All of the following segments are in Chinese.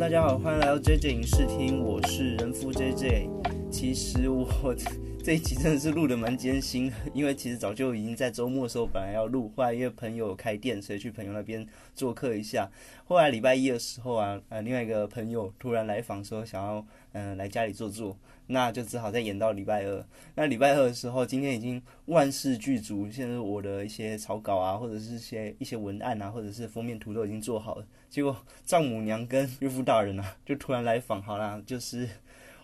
大家好，欢迎来到 JJ 影视厅，我是人夫 JJ。其实我这一集真的是录的蛮艰辛的，因为其实早就已经在周末的时候本来要录，后来因为朋友开店，所以去朋友那边做客一下。后来礼拜一的时候啊，呃，另外一个朋友突然来访说想要嗯来家里坐坐，那就只好再延到礼拜二。那礼拜二的时候，今天已经万事俱足，现在我的一些草稿啊，或者是一些一些文案啊，或者是封面图都已经做好了。结果丈母娘跟岳父大人啊，就突然来访，好啦，就是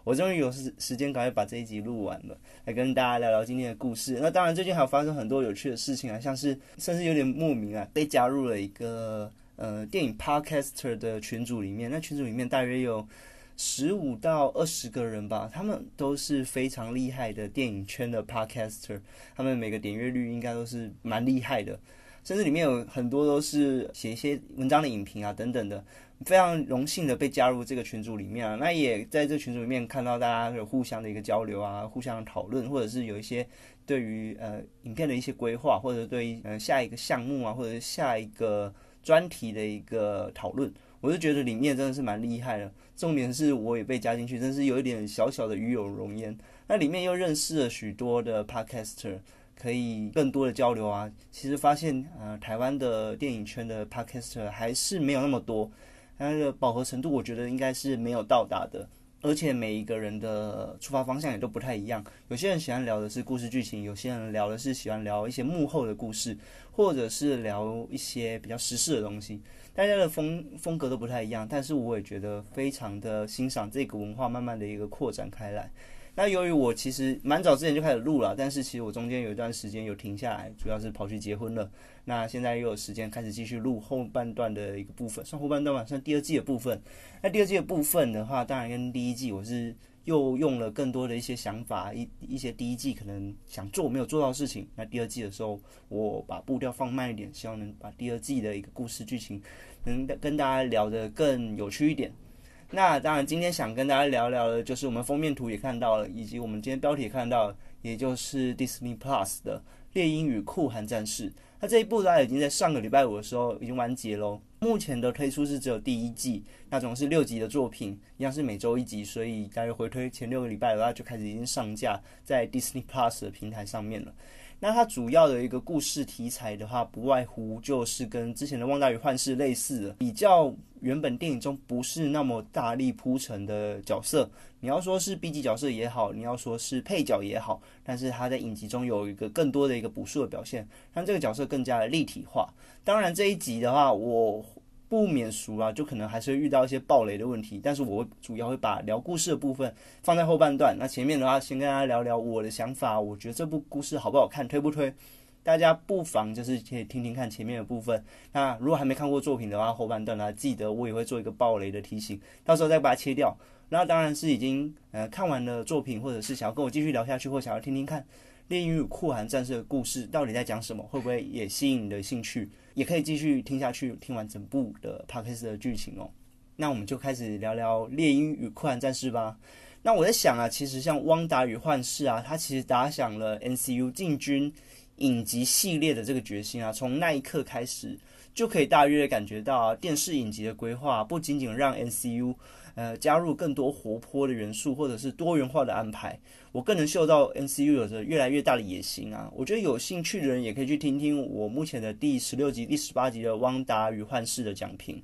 我终于有时时间赶快把这一集录完了，来跟大家聊聊今天的故事。那当然，最近还有发生很多有趣的事情啊，像是甚至有点莫名啊，被加入了一个呃电影 podcaster 的群组里面。那群组里面大约有十五到二十个人吧，他们都是非常厉害的电影圈的 podcaster，他们每个点阅率应该都是蛮厉害的。甚至里面有很多都是写一些文章的影评啊等等的，非常荣幸的被加入这个群组里面啊。那也在这群组里面看到大家有互相的一个交流啊，互相讨论，或者是有一些对于呃影片的一些规划，或者对于呃下一个项目啊，或者是下一个专题的一个讨论。我就觉得里面真的是蛮厉害的。重点是我也被加进去，真是有一点小小的与有荣焉。那里面又认识了许多的 podcaster。可以更多的交流啊！其实发现，呃，台湾的电影圈的 podcaster 还是没有那么多，它的饱和程度，我觉得应该是没有到达的。而且每一个人的出发方向也都不太一样。有些人喜欢聊的是故事剧情，有些人聊的是喜欢聊一些幕后的故事，或者是聊一些比较时事的东西。大家的风风格都不太一样，但是我也觉得非常的欣赏这个文化慢慢的一个扩展开来。那由于我其实蛮早之前就开始录了，但是其实我中间有一段时间有停下来，主要是跑去结婚了。那现在又有时间开始继续录后半段的一个部分，算后半段吧，算第二季的部分。那第二季的部分的话，当然跟第一季我是又用了更多的一些想法，一一些第一季可能想做没有做到的事情。那第二季的时候，我把步调放慢一点，希望能把第二季的一个故事剧情能跟大家聊得更有趣一点。那当然，今天想跟大家聊聊的，就是我们封面图也看到了，以及我们今天标题也看到，也就是 Disney Plus 的《猎鹰与酷寒战士》。那这一部呢，已经在上个礼拜五的时候已经完结喽。目前的推出是只有第一季，那总是六集的作品，一样是每周一集，所以大约回推前六个礼拜的话，就开始已经上架在 Disney Plus 的平台上面了。那它主要的一个故事题材的话，不外乎就是跟之前的《旺达与幻视》类似的，比较原本电影中不是那么大力铺陈的角色。你要说是 B 级角色也好，你要说是配角也好，但是他在影集中有一个更多的一个补述的表现，让这个角色更加的立体化。当然这一集的话，我。不免俗啊，就可能还是会遇到一些暴雷的问题，但是我主要会把聊故事的部分放在后半段。那前面的话，先跟大家聊聊我的想法，我觉得这部故事好不好看，推不推？大家不妨就是可以听听看前面的部分。那如果还没看过作品的话，后半段呢，记得我也会做一个暴雷的提醒，到时候再把它切掉。那当然是已经呃看完了作品，或者是想要跟我继续聊下去，或想要听听看。炼狱酷寒战士的故事到底在讲什么？会不会也吸引你的兴趣？也可以继续听下去，听完整部的 p 克斯的剧情哦。那我们就开始聊聊猎鹰与酷寒战士吧。那我在想啊，其实像汪达与幻视啊，它其实打响了 NCU 进军影集系列的这个决心啊。从那一刻开始，就可以大约感觉到电视影集的规划不仅仅让 NCU。呃，加入更多活泼的元素，或者是多元化的安排，我更能嗅到 NCU 有着越来越大的野心啊！我觉得有兴趣的人也可以去听听我目前的第十六集、第十八集的《汪达与幻视》的讲评。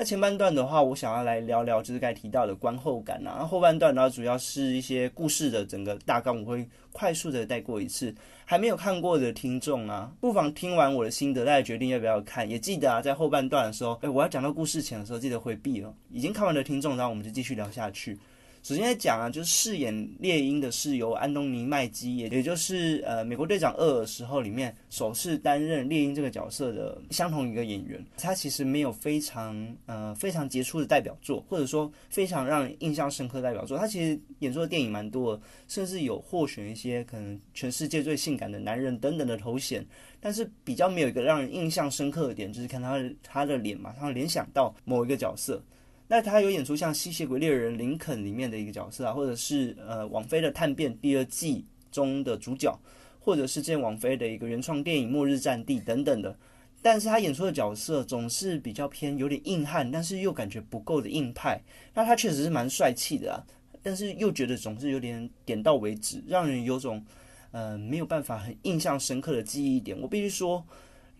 那前半段的话，我想要来聊聊，就是该提到的观后感啊。后半段呢，主要是一些故事的整个大纲，我会快速的带过一次。还没有看过的听众啊，不妨听完我的心得，再决定要不要看。也记得啊，在后半段的时候，哎，我要讲到故事前的时候，记得回避哦。已经看完的听众，然后我们就继续聊下去。首先来讲啊，就是饰演猎鹰的是由安东尼麦基，也也就是呃美国队长二的时候里面首次担任猎鹰这个角色的相同一个演员。他其实没有非常呃非常杰出的代表作，或者说非常让人印象深刻的代表作。他其实演出的电影蛮多的，甚至有获选一些可能全世界最性感的男人等等的头衔。但是比较没有一个让人印象深刻的点，就是看他他的脸马上联想到某一个角色。那他有演出像《吸血鬼猎人林肯》里面的一个角色啊，或者是呃王菲的《探变》第二季中的主角，或者是这王菲的一个原创电影《末日战地》等等的。但是他演出的角色总是比较偏有点硬汉，但是又感觉不够的硬派。那他确实是蛮帅气的啊，但是又觉得总是有点点到为止，让人有种呃没有办法很印象深刻的记忆点。我必须说，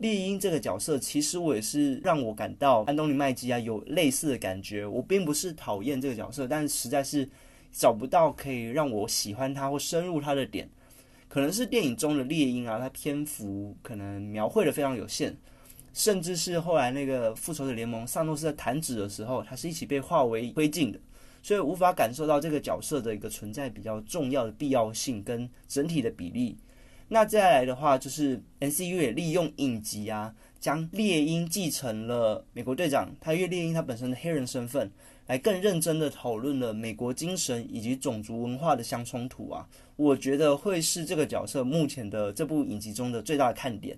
猎鹰这个角色其实我也是让我感到安东尼麦基啊有类似的感觉。我并不是讨厌这个角色，但实在是找不到可以让我喜欢他或深入他的点。可能是电影中的猎鹰啊，它篇幅可能描绘的非常有限，甚至是后来那个复仇者联盟萨诺斯在弹指的时候，它是一起被化为灰烬的，所以无法感受到这个角色的一个存在比较重要的必要性跟整体的比例。那再来的话，就是 N C U 也利用影集啊，将猎鹰继承了美国队长，他因为猎鹰他本身的黑人身份。来更认真的讨论了美国精神以及种族文化的相冲突啊，我觉得会是这个角色目前的这部影集中的最大的看点。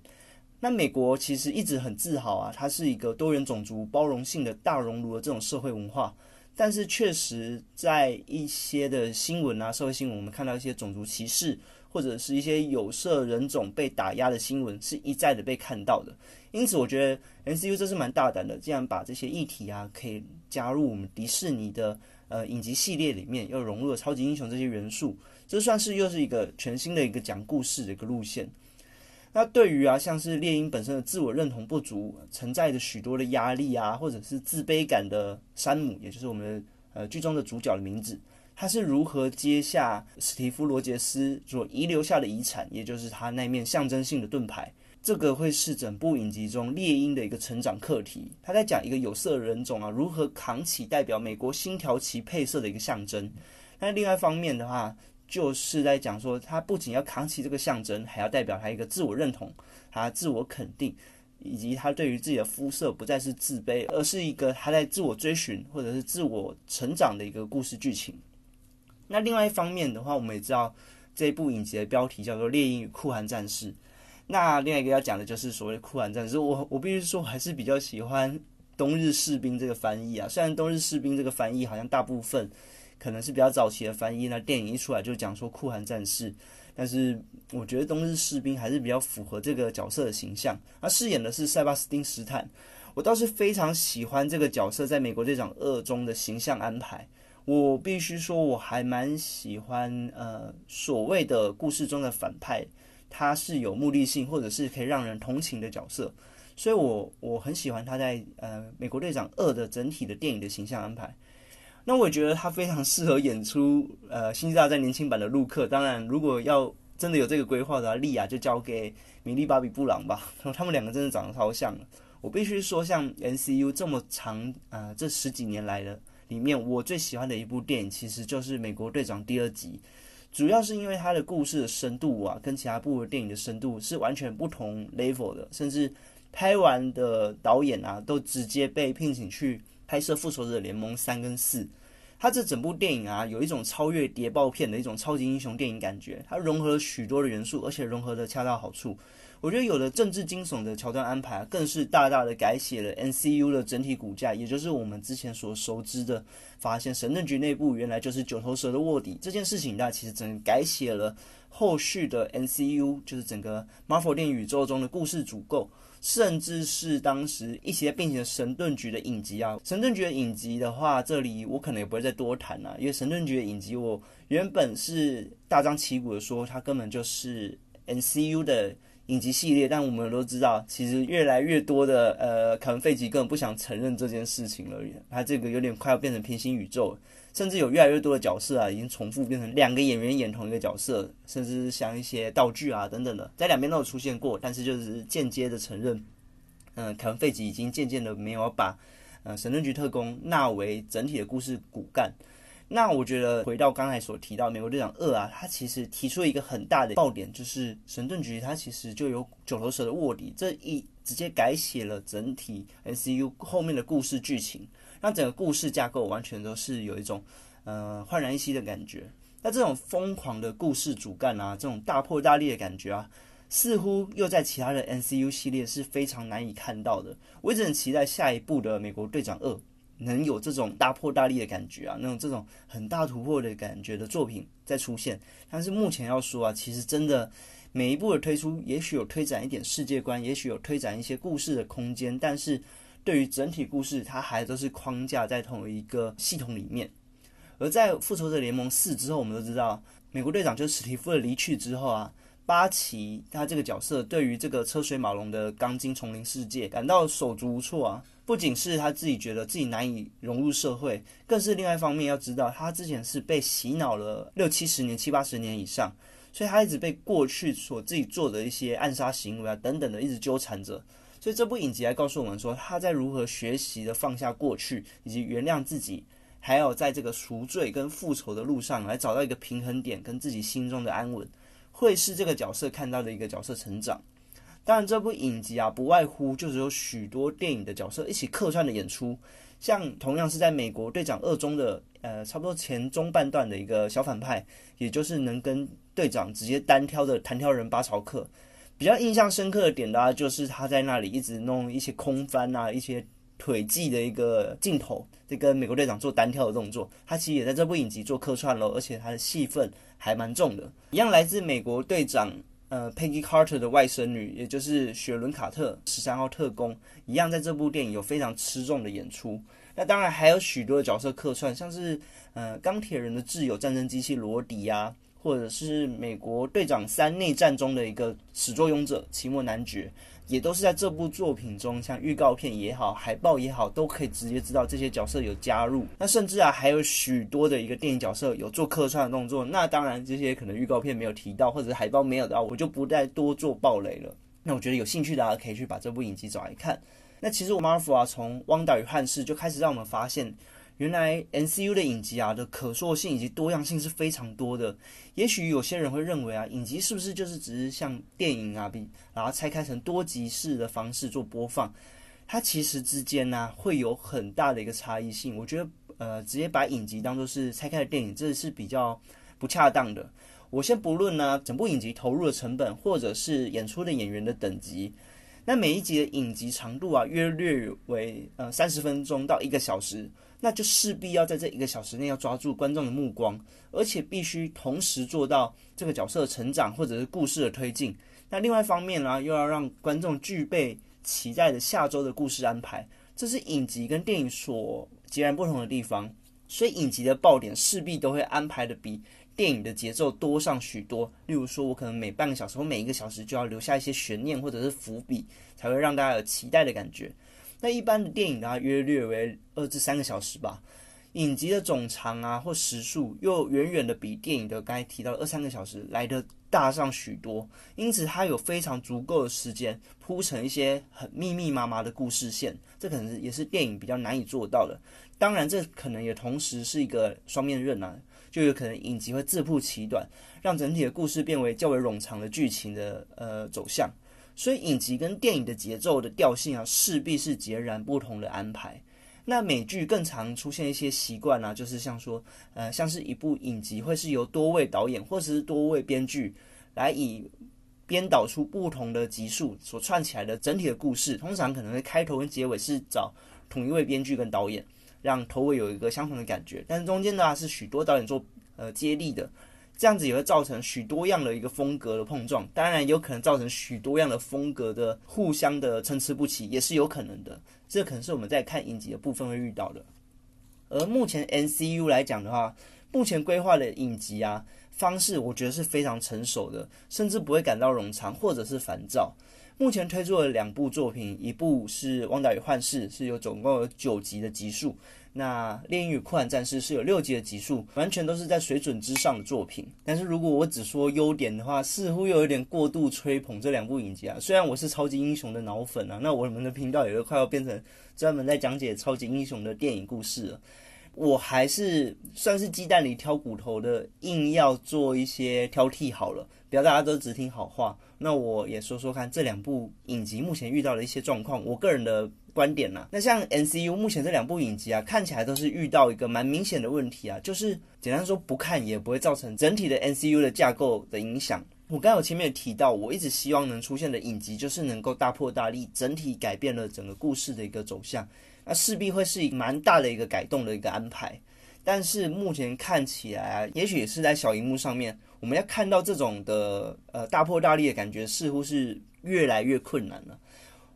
那美国其实一直很自豪啊，它是一个多元种族、包容性的大熔炉的这种社会文化，但是确实在一些的新闻啊，社会新闻，我们看到一些种族歧视。或者是一些有色人种被打压的新闻是一再的被看到的，因此我觉得 N C U 这是蛮大胆的，竟然把这些议题啊可以加入我们迪士尼的呃影集系列里面，又融入了超级英雄这些元素，这算是又是一个全新的一个讲故事的一个路线。那对于啊像是猎鹰本身的自我认同不足，承载着许多的压力啊，或者是自卑感的山姆，也就是我们呃剧中的主角的名字。他是如何接下史蒂夫·罗杰斯所遗留下的遗产，也就是他那面象征性的盾牌？这个会是整部影集中猎鹰的一个成长课题。他在讲一个有色人种啊，如何扛起代表美国星条旗配色的一个象征。那另外一方面的话，就是在讲说，他不仅要扛起这个象征，还要代表他一个自我认同、他自我肯定，以及他对于自己的肤色不再是自卑，而是一个他在自我追寻或者是自我成长的一个故事剧情。那另外一方面的话，我们也知道这一部影集的标题叫做《猎鹰与酷寒战士》。那另外一个要讲的就是所谓酷寒战士。我我必须说，我还是比较喜欢冬日士兵这个翻译啊。虽然冬日士兵这个翻译好像大部分可能是比较早期的翻译，那电影一出来就讲说酷寒战士，但是我觉得冬日士兵还是比较符合这个角色的形象。他饰演的是塞巴斯汀·斯坦，我倒是非常喜欢这个角色在美国队长二中的形象安排。我必须说，我还蛮喜欢呃所谓的故事中的反派，他是有目的性或者是可以让人同情的角色，所以我我很喜欢他在呃美国队长二的整体的电影的形象安排。那我觉得他非常适合演出呃星际大战年轻版的陆克。当然，如果要真的有这个规划的话，莉亚就交给米莉巴比布朗吧。他们两个真的长得超像。我必须说，像 N C U 这么长啊，这十几年来的。里面我最喜欢的一部电影其实就是《美国队长》第二集，主要是因为它的故事的深度啊，跟其他部的电影的深度是完全不同 level 的，甚至拍完的导演啊都直接被聘请去拍摄《复仇者联盟三》跟四。它这整部电影啊，有一种超越谍报片的一种超级英雄电影感觉，它融合了许多的元素，而且融合的恰到好处。我觉得有了政治惊悚的桥段安排，更是大大的改写了 N C U 的整体骨架，也就是我们之前所熟知的，发现神盾局内部原来就是九头蛇的卧底这件事情，那其实整改写了后续的 N C U，就是整个 Marvel 电影宇宙中的故事主构，甚至是当时一些并行神盾局的影集啊。神盾局的影集的话，这里我可能也不会再多谈了，因为神盾局的影集我原本是大张旗鼓的说，它根本就是 N C U 的。影集系列，但我们都知道，其实越来越多的呃，凯文·费吉根本不想承认这件事情了。他这个有点快要变成平行宇宙，甚至有越来越多的角色啊，已经重复变成两个演员演同一个角色，甚至像一些道具啊等等的，在两边都有出现过。但是就是间接的承认，嗯，凯文·费吉已经渐渐的没有把呃神盾局特工纳为整体的故事骨干。那我觉得回到刚才所提到美国队长二啊，他其实提出了一个很大的爆点，就是神盾局它其实就有九头蛇的卧底，这一直接改写了整体 N C U 后面的故事剧情，让整个故事架构完全都是有一种呃焕然一新的感觉。那这种疯狂的故事主干啊，这种大破大立的感觉啊，似乎又在其他的 N C U 系列是非常难以看到的。我一直很期待下一部的美国队长二。能有这种大破大立的感觉啊，那种这种很大突破的感觉的作品在出现。但是目前要说啊，其实真的每一部的推出，也许有推展一点世界观，也许有推展一些故事的空间，但是对于整体故事，它还都是框架在同一个系统里面。而在复仇者联盟四之后，我们都知道，美国队长就史蒂夫的离去之后啊。巴奇他这个角色对于这个车水马龙的钢筋丛林世界感到手足无措啊，不仅是他自己觉得自己难以融入社会，更是另外一方面要知道他之前是被洗脑了六七十年、七八十年以上，所以他一直被过去所自己做的一些暗杀行为啊等等的一直纠缠着。所以这部影集来告诉我们说，他在如何学习的放下过去，以及原谅自己，还有在这个赎罪跟复仇的路上来找到一个平衡点，跟自己心中的安稳。会是这个角色看到的一个角色成长。当然，这部影集啊，不外乎就是有许多电影的角色一起客串的演出。像同样是在美国队长二中的呃，差不多前中半段的一个小反派，也就是能跟队长直接单挑的弹跳人巴乔克。比较印象深刻的点呢，就是他在那里一直弄一些空翻啊，一些腿技的一个镜头，这跟美国队长做单挑的动作。他其实也在这部影集做客串喽，而且他的戏份。还蛮重的，一样来自美国队长呃 Peggy Carter 的外甥女，也就是雪伦卡特十三号特工，一样在这部电影有非常吃重的演出。那当然还有许多的角色客串，像是呃钢铁人的挚友战争机器罗迪呀，或者是美国队长三内战中的一个始作俑者奇莫男爵。也都是在这部作品中，像预告片也好，海报也好，都可以直接知道这些角色有加入。那甚至啊，还有许多的一个电影角色有做客串的动作。那当然，这些可能预告片没有提到，或者是海报没有的，我就不再多做暴雷了。那我觉得有兴趣的大家可以去把这部影集找来看。那其实我 Marvel 啊，从《汪达与汉室》就开始让我们发现。原来 N C U 的影集啊的可塑性以及多样性是非常多的。也许有些人会认为啊，影集是不是就是只是像电影啊，比然后拆开成多集式的方式做播放？它其实之间呢会有很大的一个差异性。我觉得呃，直接把影集当做是拆开的电影，这是比较不恰当的。我先不论呢，整部影集投入的成本，或者是演出的演员的等级。那每一集的影集长度啊，约略为呃三十分钟到一个小时。那就势必要在这一个小时内要抓住观众的目光，而且必须同时做到这个角色的成长或者是故事的推进。那另外一方面呢，又要让观众具备期待的下周的故事安排，这是影集跟电影所截然不同的地方。所以影集的爆点势必都会安排的比电影的节奏多上许多。例如说，我可能每半个小时或每一个小时就要留下一些悬念或者是伏笔，才会让大家有期待的感觉。那一般的电影呢，约略为二至三个小时吧。影集的总长啊或时数又远远的比电影的刚才提到的二三个小时来的大上许多，因此它有非常足够的时间铺成一些很密密麻麻的故事线，这可能也是电影比较难以做到的。当然，这可能也同时是一个双面刃啊，就有可能影集会自曝其短，让整体的故事变为较为冗长的剧情的呃走向。所以影集跟电影的节奏的调性啊，势必是截然不同的安排。那美剧更常出现一些习惯啊，就是像说，呃，像是一部影集会是由多位导演或者是多位编剧来以编导出不同的集数所串起来的整体的故事。通常可能会开头跟结尾是找同一位编剧跟导演，让头尾有一个相同的感觉。但是中间呢是许多导演做呃接力的。这样子也会造成许多样的一个风格的碰撞，当然有可能造成许多样的风格的互相的参差不齐，也是有可能的。这可能是我们在看影集的部分会遇到的。而目前 N C U 来讲的话，目前规划的影集啊方式，我觉得是非常成熟的，甚至不会感到冗长或者是烦躁。目前推出了两部作品，一部是《汪达与幻视》，是有总共有九集的集数。那《猎鹰与酷寒战士》是有六集的集数，完全都是在水准之上的作品。但是如果我只说优点的话，似乎又有点过度吹捧这两部影集啊。虽然我是超级英雄的脑粉啊，那我们的频道也会快要变成专门在讲解超级英雄的电影故事了。我还是算是鸡蛋里挑骨头的，硬要做一些挑剔好了，不要大家都只听好话。那我也说说看这两部影集目前遇到的一些状况，我个人的。观点呢？那像 N C U 目前这两部影集啊，看起来都是遇到一个蛮明显的问题啊，就是简单说不看也不会造成整体的 N C U 的架构的影响。我刚有前面有提到，我一直希望能出现的影集就是能够大破大立，整体改变了整个故事的一个走向。那势必会是一个蛮大的一个改动的一个安排。但是目前看起来啊，也许也是在小荧幕上面，我们要看到这种的呃大破大立的感觉，似乎是越来越困难了。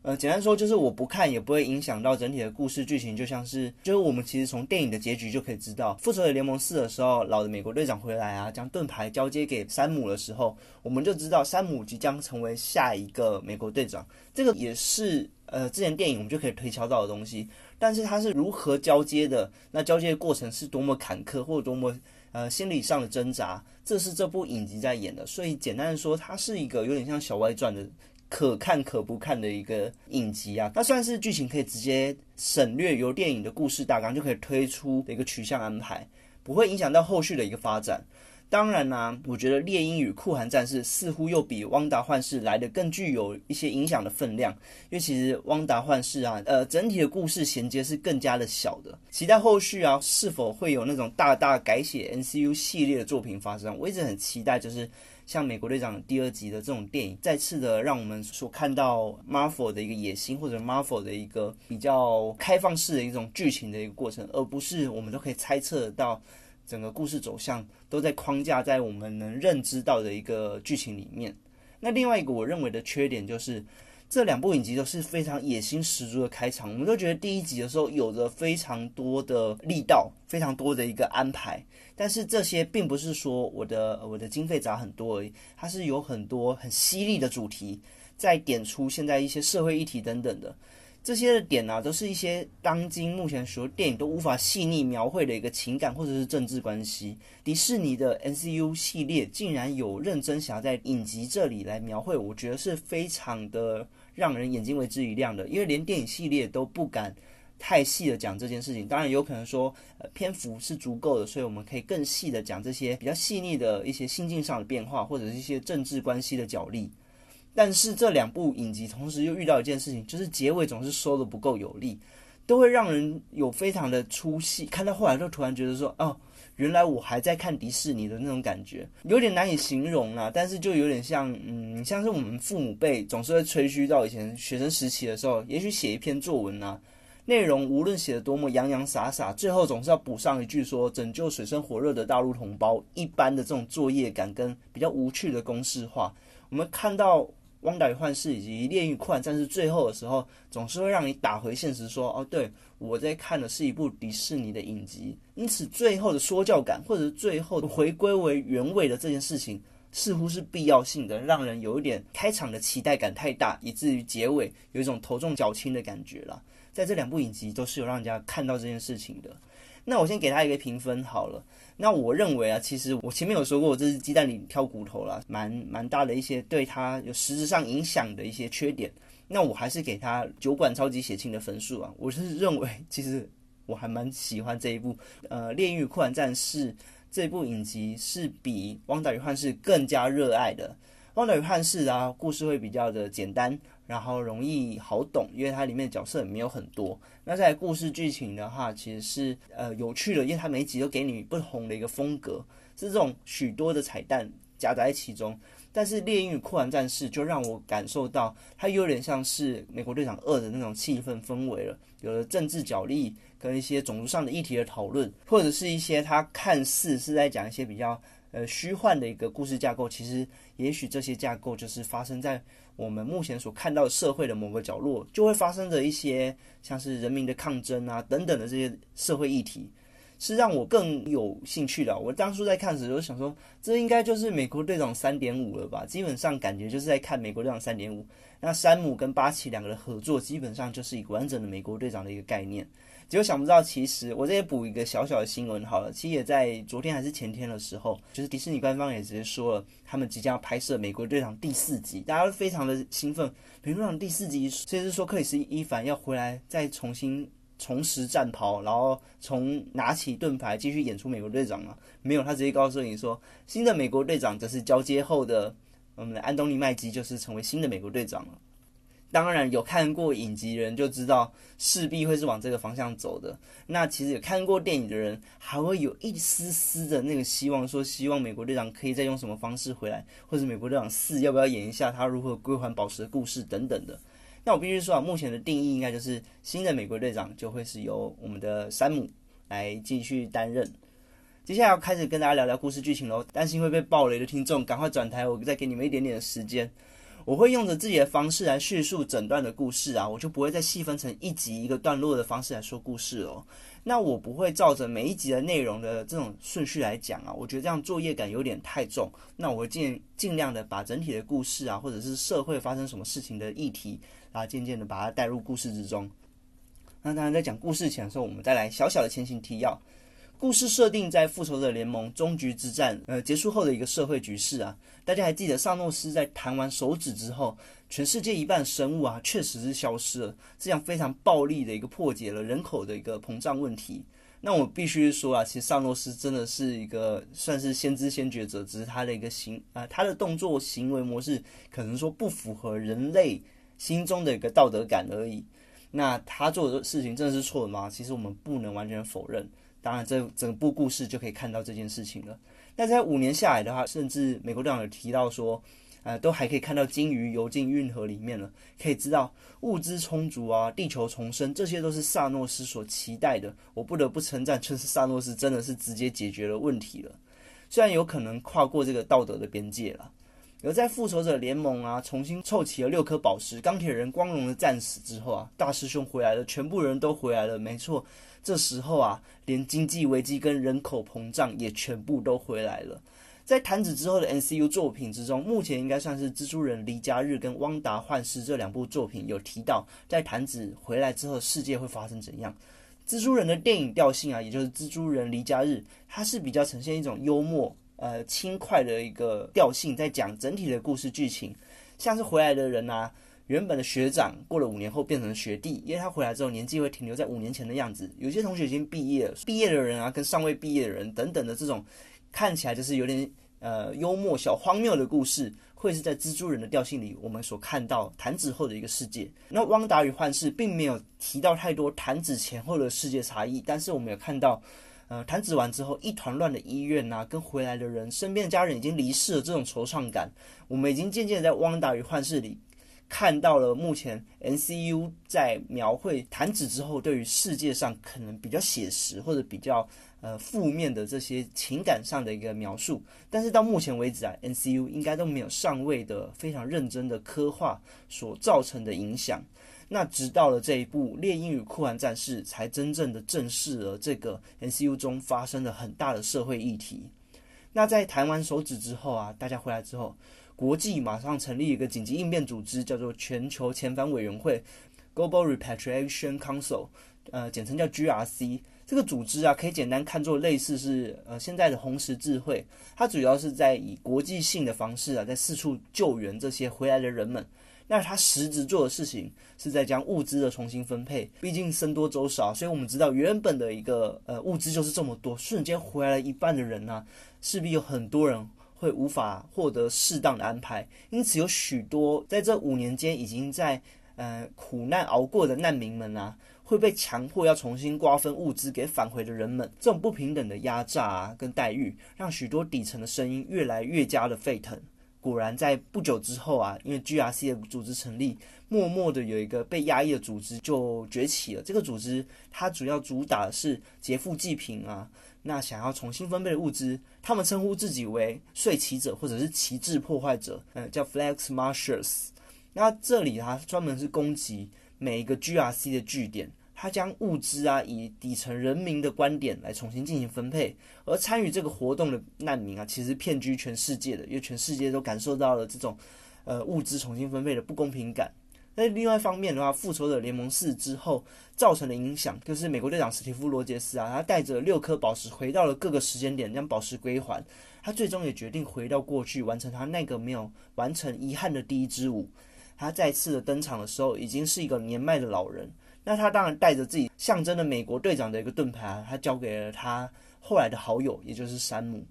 呃，简单说就是我不看也不会影响到整体的故事剧情，就像是就是我们其实从电影的结局就可以知道，复仇者联盟四的时候，老的美国队长回来啊，将盾牌交接给山姆的时候，我们就知道山姆即将成为下一个美国队长。这个也是呃之前电影我们就可以推敲到的东西，但是它是如何交接的？那交接的过程是多么坎坷或者多么呃心理上的挣扎，这是这部影集在演的。所以简单的说，它是一个有点像小外传的。可看可不看的一个影集啊，它算是剧情可以直接省略由电影的故事大纲就可以推出的一个取向安排，不会影响到后续的一个发展。当然呢，我觉得猎鹰与酷寒战士似乎又比汪达幻视来的更具有一些影响的分量，因为其实汪达幻视啊，呃，整体的故事衔接是更加的小的。期待后续啊，是否会有那种大大改写 NCU 系列的作品发生？我一直很期待，就是。像美国队长第二集的这种电影，再次的让我们所看到 Marvel 的一个野心，或者 Marvel 的一个比较开放式的一种剧情的一个过程，而不是我们都可以猜测到整个故事走向都在框架在我们能认知到的一个剧情里面。那另外一个我认为的缺点就是。这两部影集都是非常野心十足的开场，我们都觉得第一集的时候有着非常多的力道，非常多的一个安排。但是这些并不是说我的我的经费砸很多而已，它是有很多很犀利的主题，在点出现在一些社会议题等等的。这些的点呢，都是一些当今目前所有电影都无法细腻描绘的一个情感或者是政治关系。迪士尼的 NCU 系列竟然有认真想要在影集这里来描绘，我觉得是非常的让人眼睛为之一亮的。因为连电影系列都不敢太细的讲这件事情，当然有可能说篇幅是足够的，所以我们可以更细的讲这些比较细腻的一些心境上的变化，或者是一些政治关系的角力。但是这两部影集同时又遇到一件事情，就是结尾总是收的不够有力，都会让人有非常的出戏。看到后来就突然觉得说，哦，原来我还在看迪士尼的那种感觉，有点难以形容啊。但是就有点像，嗯，像是我们父母辈总是会吹嘘到以前学生时期的时候，也许写一篇作文啊，内容无论写的多么洋洋洒洒，最后总是要补上一句说拯救水深火热的大陆同胞，一般的这种作业感跟比较无趣的公式化，我们看到。《汪达与幻视》以及《炼狱快战士》最后的时候，总是会让你打回现实，说：“哦，对我在看的是一部迪士尼的影集。”因此，最后的说教感，或者最后回归为原味的这件事情，似乎是必要性的，让人有一点开场的期待感太大，以至于结尾有一种头重脚轻的感觉了。在这两部影集都是有让人家看到这件事情的。那我先给他一个评分好了。那我认为啊，其实我前面有说过，这是鸡蛋里挑骨头了，蛮蛮大的一些对他有实质上影响的一些缺点。那我还是给他酒馆超级血清的分数啊。我是认为，其实我还蛮喜欢这一部呃《炼狱酷玩战士》这部影集，是比《汪达与幻视》更加热爱的。《汪达与幻视》啊，故事会比较的简单。然后容易好懂，因为它里面的角色也没有很多。那在故事剧情的话，其实是呃有趣的，因为它每集都给你不同的一个风格，是这种许多的彩蛋夹杂在其中。但是《猎鹰与酷玩战士》就让我感受到，它有点像是《美国队长二》的那种气氛氛围了，有了政治角力跟一些种族上的议题的讨论，或者是一些它看似是在讲一些比较呃虚幻的一个故事架构，其实也许这些架构就是发生在。我们目前所看到社会的某个角落，就会发生着一些像是人民的抗争啊等等的这些社会议题，是让我更有兴趣的。我当初在看的时，候想说，这应该就是美国队长三点五了吧？基本上感觉就是在看美国队长三点五。那山姆跟巴奇两个人合作，基本上就是一个完整的美国队长的一个概念。结果想不到，其实我这也补一个小小的新闻好了。其实也在昨天还是前天的时候，就是迪士尼官方也直接说了，他们即将要拍摄《美国队长》第四集，大家都非常的兴奋。《美国队长》第四集，其实说克里斯·伊凡要回来再重新重拾战袍，然后从拿起盾牌继续演出美国队长嘛？没有，他直接告诉你说，新的美国队长则是交接后的我们的安东尼·麦基，就是成为新的美国队长了。当然有看过影集的人就知道，势必会是往这个方向走的。那其实有看过电影的人，还会有一丝丝的那个希望，说希望美国队长可以再用什么方式回来，或者美国队长四要不要演一下他如何归还宝石的故事等等的。那我必须说啊，目前的定义应该就是新的美国队长就会是由我们的山姆来继续担任。接下来要开始跟大家聊聊故事剧情喽，担心会被暴雷的听众赶快转台，我再给你们一点点的时间。我会用着自己的方式来叙述整段的故事啊，我就不会再细分成一集一个段落的方式来说故事哦。那我不会照着每一集的内容的这种顺序来讲啊，我觉得这样作业感有点太重。那我会尽尽量的把整体的故事啊，或者是社会发生什么事情的议题啊，渐渐的把它带入故事之中。那当然在讲故事前的时候，我们再来小小的前行提要。故事设定在复仇者联盟终局之战呃结束后的一个社会局势啊，大家还记得萨诺斯在弹完手指之后，全世界一半生物啊确实是消失了，这样非常暴力的一个破解了人口的一个膨胀问题。那我必须说啊，其实萨诺斯真的是一个算是先知先觉者，只是他的一个行啊他的动作行为模式可能说不符合人类心中的一个道德感而已。那他做的事情真的是错的吗？其实我们不能完全否认。当然，这整部故事就可以看到这件事情了。那在五年下来的话，甚至美国队长有提到说，呃，都还可以看到鲸鱼游进运河里面了，可以知道物资充足啊，地球重生，这些都是萨诺斯所期待的。我不得不称赞，就是萨诺斯真的是直接解决了问题了，虽然有可能跨过这个道德的边界了。而在复仇者联盟啊，重新凑齐了六颗宝石，钢铁人光荣的战死之后啊，大师兄回来了，全部人都回来了，没错。这时候啊，连经济危机跟人口膨胀也全部都回来了。在弹指之后的 NCU 作品之中，目前应该算是蜘蛛人离家日跟汪达幻视这两部作品有提到，在弹指回来之后，世界会发生怎样？蜘蛛人的电影调性啊，也就是蜘蛛人离家日，它是比较呈现一种幽默、呃轻快的一个调性，在讲整体的故事剧情，像是回来的人啊。原本的学长过了五年后变成了学弟，因为他回来之后年纪会停留在五年前的样子。有些同学已经毕业了，毕业的人啊，跟尚未毕业的人等等的这种，看起来就是有点呃幽默小荒谬的故事，会是在蜘蛛人的调性里我们所看到弹指后的一个世界。那汪达与幻视并没有提到太多弹指前后的世界差异，但是我们有看到，呃，弹指完之后一团乱的医院呐，跟回来的人身边的家人已经离世了这种惆怅感，我们已经渐渐在汪达与幻视里。看到了目前 NCU 在描绘弹指之后，对于世界上可能比较写实或者比较呃负面的这些情感上的一个描述，但是到目前为止啊，NCU 应该都没有上位的非常认真的刻画所造成的影响。那直到了这一部《猎鹰与酷寒战士》，才真正的正视了这个 NCU 中发生了很大的社会议题。那在弹完手指之后啊，大家回来之后。国际马上成立一个紧急应变组织，叫做全球遣返委员会 （Global Repatriation Council），呃，简称叫 GRC。这个组织啊，可以简单看作类似是呃现在的红十字会。它主要是在以国际性的方式啊，在四处救援这些回来的人们。那它实质做的事情是在将物资的重新分配。毕竟僧多粥少，所以我们知道原本的一个呃物资就是这么多，瞬间回来了一半的人呢，势必有很多人。会无法获得适当的安排，因此有许多在这五年间已经在呃苦难熬过的难民们啊，会被强迫要重新瓜分物资给返回的人们。这种不平等的压榨啊，跟待遇，让许多底层的声音越来越加的沸腾。果然，在不久之后啊，因为 GRC 的组织成立，默默的有一个被压抑的组织就崛起了。这个组织它主要主打的是劫富济贫啊。那想要重新分配的物资，他们称呼自己为税旗者或者是旗帜破坏者，嗯，叫 Flags Marshals。那这里它专门是攻击每一个 GRC 的据点，它将物资啊以底层人民的观点来重新进行分配，而参与这个活动的难民啊，其实遍居全世界的，因为全世界都感受到了这种呃物资重新分配的不公平感。那另外一方面的话，复仇者联盟四之后造成的影响，就是美国队长史蒂夫罗杰斯啊，他带着六颗宝石回到了各个时间点，将宝石归还。他最终也决定回到过去，完成他那个没有完成遗憾的第一支舞。他再次的登场的时候，已经是一个年迈的老人。那他当然带着自己象征的美国队长的一个盾牌啊，他交给了他后来的好友，也就是山姆。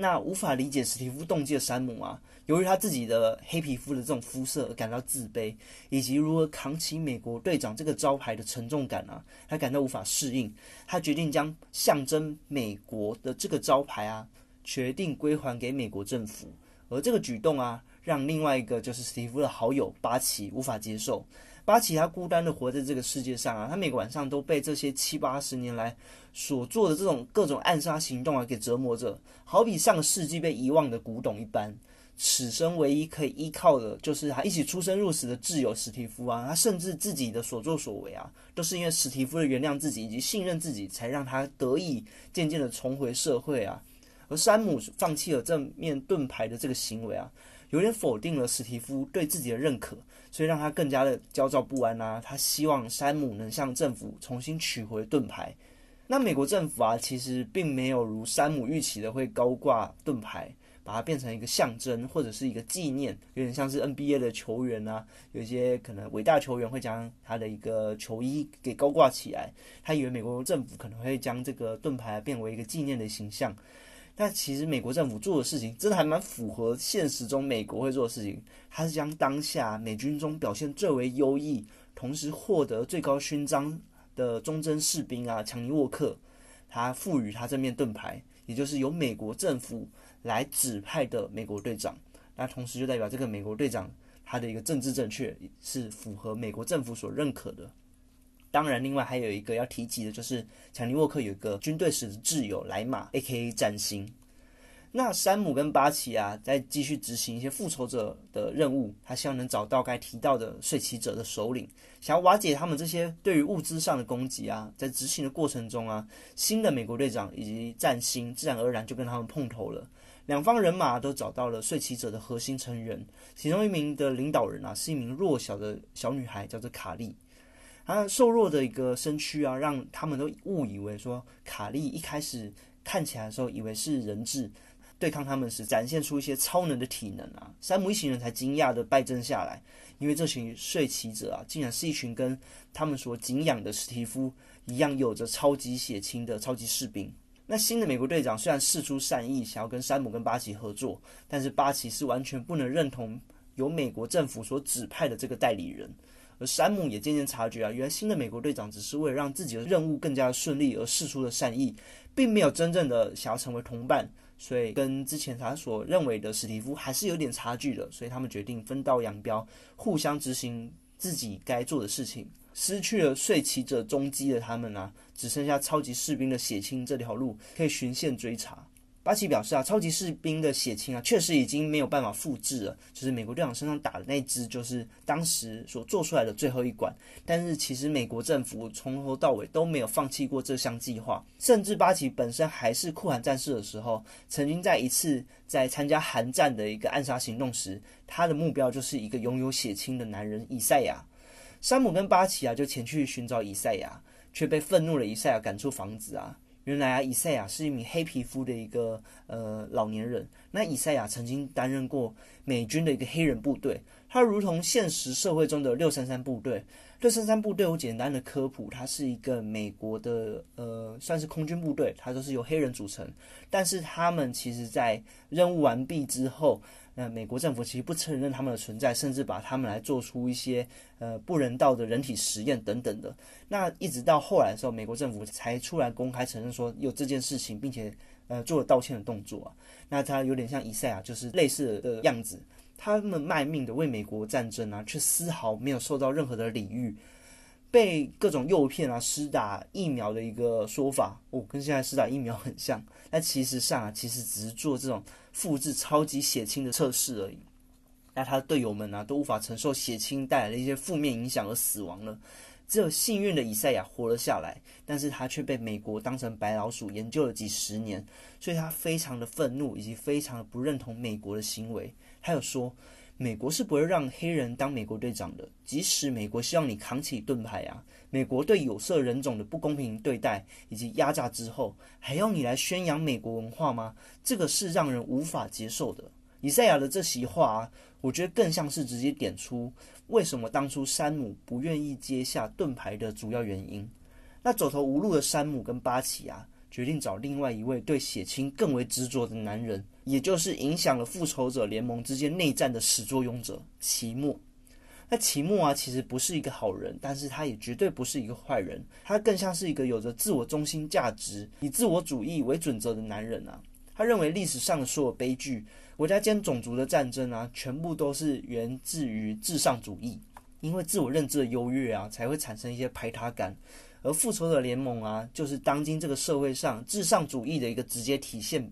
那无法理解史蒂夫动机的山姆啊。由于他自己的黑皮肤的这种肤色而感到自卑，以及如何扛起美国队长这个招牌的沉重感啊，他感到无法适应。他决定将象征美国的这个招牌啊，决定归还给美国政府。而这个举动啊，让另外一个就是史蒂夫的好友巴奇无法接受。巴奇他孤单的活在这个世界上啊，他每个晚上都被这些七八十年来所做的这种各种暗杀行动啊给折磨着，好比上个世纪被遗忘的古董一般。此生唯一可以依靠的，就是他一起出生入死的挚友史蒂夫啊。他甚至自己的所作所为啊，都是因为史蒂夫的原谅自己以及信任自己，才让他得以渐渐的重回社会啊。而山姆放弃了正面盾牌的这个行为啊，有点否定了史蒂夫对自己的认可，所以让他更加的焦躁不安啊。他希望山姆能向政府重新取回盾牌。那美国政府啊，其实并没有如山姆预期的会高挂盾牌。把它变成一个象征或者是一个纪念，有点像是 NBA 的球员啊，有一些可能伟大球员会将他的一个球衣给高挂起来。他以为美国政府可能会将这个盾牌变为一个纪念的形象，但其实美国政府做的事情真的还蛮符合现实中美国会做的事情。他是将当下美军中表现最为优异，同时获得最高勋章的忠贞士兵啊，强尼沃克，他赋予他这面盾牌，也就是由美国政府。来指派的美国队长，那同时就代表这个美国队长他的一个政治正确是符合美国政府所认可的。当然，另外还有一个要提及的就是强尼沃克有一个军队时的挚友莱马 （A.K.A. 战星）。那山姆跟巴奇啊，在继续执行一些复仇者的任务，他希望能找到该提到的睡骑者的首领，想要瓦解他们这些对于物资上的攻击啊。在执行的过程中啊，新的美国队长以及战星自然而然就跟他们碰头了。两方人马都找到了睡骑者的核心成员，其中一名的领导人啊，是一名弱小的小女孩，叫做卡莉。他瘦弱的一个身躯啊，让他们都误以为说卡莉一开始看起来的时候，以为是人质，对抗他们时展现出一些超能的体能啊。山姆一行人才惊讶的败阵下来，因为这群睡骑者啊，竟然是一群跟他们所敬仰的史蒂夫一样，有着超级血清的超级士兵。那新的美国队长虽然示出善意，想要跟山姆跟巴奇合作，但是巴奇是完全不能认同由美国政府所指派的这个代理人。而山姆也渐渐察觉啊，原来新的美国队长只是为了让自己的任务更加顺利而示出的善意，并没有真正的想要成为同伴，所以跟之前他所认为的史蒂夫还是有点差距的。所以他们决定分道扬镳，互相执行自己该做的事情。失去了睡骑者踪迹的他们啊，只剩下超级士兵的血清这条路可以循线追查。巴奇表示啊，超级士兵的血清啊，确实已经没有办法复制了。就是美国队长身上打的那支，就是当时所做出来的最后一管。但是其实美国政府从头到尾都没有放弃过这项计划，甚至巴奇本身还是酷寒战士的时候，曾经在一次在参加寒战的一个暗杀行动时，他的目标就是一个拥有血清的男人以赛亚。山姆跟巴奇啊，就前去寻找以赛亚，却被愤怒的以赛亚赶出房子啊。原来啊，以赛亚是一名黑皮肤的一个呃老年人。那以赛亚曾经担任过美军的一个黑人部队，他如同现实社会中的六三三部队。六三三部队，我简单的科普，它是一个美国的呃，算是空军部队，它都是由黑人组成。但是他们其实在任务完毕之后。那美国政府其实不承认他们的存在，甚至把他们来做出一些呃不人道的人体实验等等的。那一直到后来的时候，美国政府才出来公开承认说有这件事情，并且呃做了道歉的动作。那他有点像以赛亚，就是类似的样子。他们卖命的为美国战争啊，却丝毫没有受到任何的礼遇。被各种诱骗啊，施打疫苗的一个说法，哦，跟现在施打疫苗很像。那其实上啊，其实只是做这种复制超级血清的测试而已。那他的队友们呢，都无法承受血清带来的一些负面影响而死亡了。只有幸运的以赛亚活了下来，但是他却被美国当成白老鼠研究了几十年，所以他非常的愤怒，以及非常的不认同美国的行为。他有说。美国是不会让黑人当美国队长的，即使美国希望你扛起盾牌啊，美国对有色人种的不公平对待以及压榨之后，还要你来宣扬美国文化吗？这个是让人无法接受的。以赛亚的这席话啊，我觉得更像是直接点出为什么当初山姆不愿意接下盾牌的主要原因。那走投无路的山姆跟巴奇啊。决定找另外一位对血清更为执着的男人，也就是影响了复仇者联盟之间内战的始作俑者奇莫。那奇莫啊，其实不是一个好人，但是他也绝对不是一个坏人，他更像是一个有着自我中心价值、以自我主义为准则的男人啊。他认为历史上的所有悲剧、国家间种族的战争啊，全部都是源自于至上主义。因为自我认知的优越啊，才会产生一些排他感。而复仇者联盟啊，就是当今这个社会上至上主义的一个直接体现，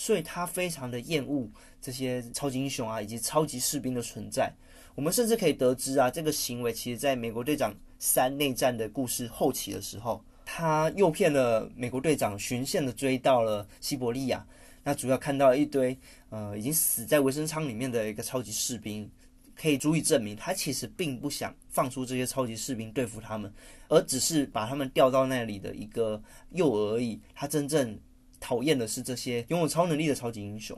所以他非常的厌恶这些超级英雄啊，以及超级士兵的存在。我们甚至可以得知啊，这个行为其实在美国队长三内战的故事后期的时候，他诱骗了美国队长，循线的追到了西伯利亚。那主要看到一堆呃已经死在维生舱里面的一个超级士兵，可以足以证明他其实并不想放出这些超级士兵对付他们，而只是把他们调到那里的一个诱饵而已。他真正讨厌的是这些拥有超能力的超级英雄。